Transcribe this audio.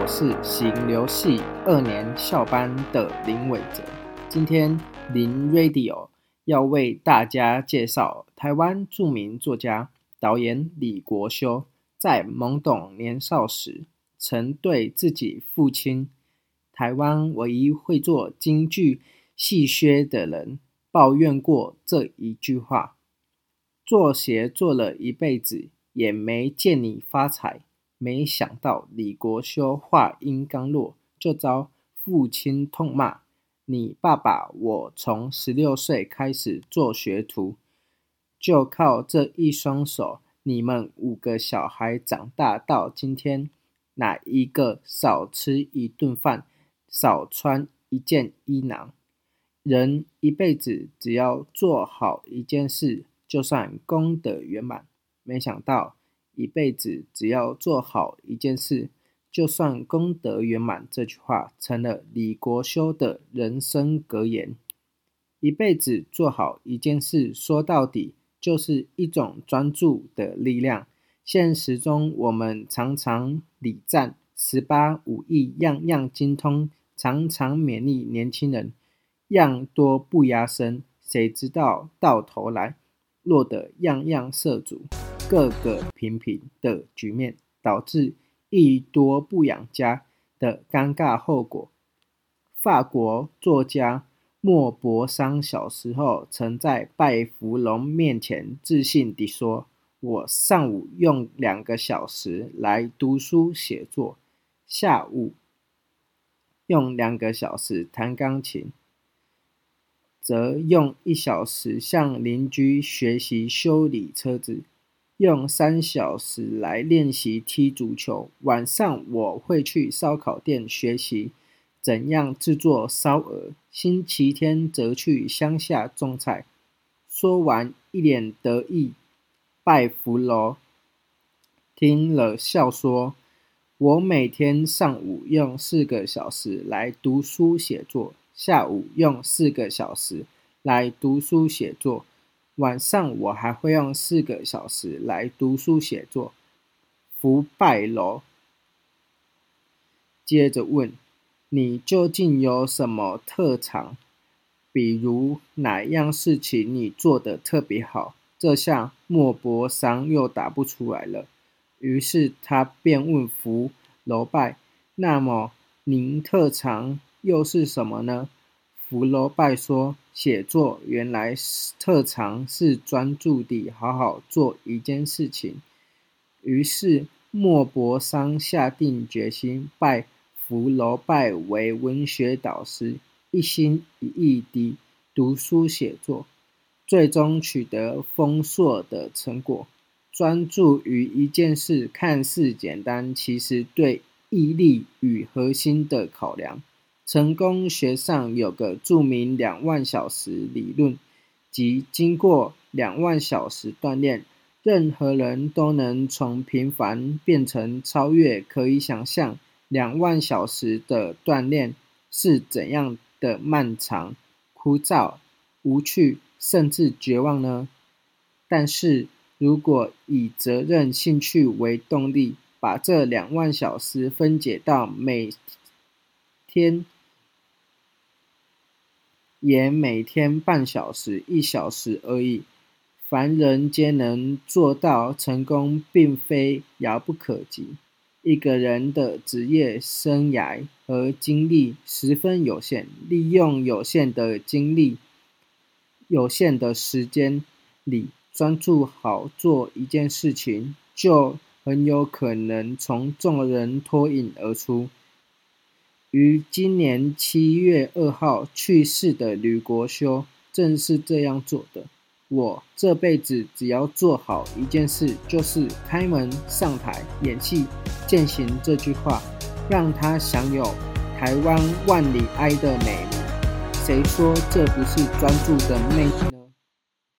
我是行流系二年校班的林伟哲。今天林 Radio 要为大家介绍台湾著名作家、导演李国修，在懵懂年少时，曾对自己父亲——台湾唯一会做京剧戏靴的人，抱怨过这一句话：“做鞋做了一辈子，也没见你发财。”没想到李国修话音刚落，就遭父亲痛骂：“你爸爸我从十六岁开始做学徒，就靠这一双手，你们五个小孩长大到今天，哪一个少吃一顿饭，少穿一件衣裳？人一辈子只要做好一件事，就算功德圆满。没想到。”一辈子只要做好一件事，就算功德圆满。这句话成了李国修的人生格言。一辈子做好一件事，说到底就是一种专注的力量。现实中，我们常常礼赞十八武艺样样精通，常常勉励年轻人样多不压身，谁知道到头来落得样样涉足。各个平平的局面，导致一多不养家的尴尬后果。法国作家莫泊桑小时候曾在拜福龙面前自信地说：“我上午用两个小时来读书写作，下午用两个小时弹钢琴，则用一小时向邻居学习修理车子。”用三小时来练习踢足球。晚上我会去烧烤店学习怎样制作烧鹅。星期天则去乡下种菜。说完，一脸得意。拜福罗听了笑说：“我每天上午用四个小时来读书写作，下午用四个小时来读书写作。”晚上我还会用四个小时来读书写作。福拜楼接着问：“你究竟有什么特长？比如哪样事情你做的特别好？”这下莫泊桑又答不出来了。于是他便问福楼拜：“那么您特长又是什么呢？”福楼拜说：“写作原来是特长是专注地好好做一件事情。”于是莫泊桑下定决心拜福楼拜为文学导师，一心一意地读书写作，最终取得丰硕的成果。专注于一件事看似简单，其实对毅力与核心的考量。成功学上有个著名两万小时理论，即经过两万小时锻炼，任何人都能从平凡变成超越。可以想象两万小时的锻炼是怎样的漫长、枯燥、无趣，甚至绝望呢？但是如果以责任、兴趣为动力，把这两万小时分解到每天。也每天半小时、一小时而已。凡人皆能做到，成功并非遥不可及。一个人的职业生涯和精力十分有限，利用有限的精力、有限的时间里，专注好做一件事情，就很有可能从众人脱颖而出。于今年七月二号去世的吕国修，正是这样做的。我这辈子只要做好一件事，就是开门上台演戏践行这句话，让他享有台湾万里哀的美名。谁说这不是专注的魅力？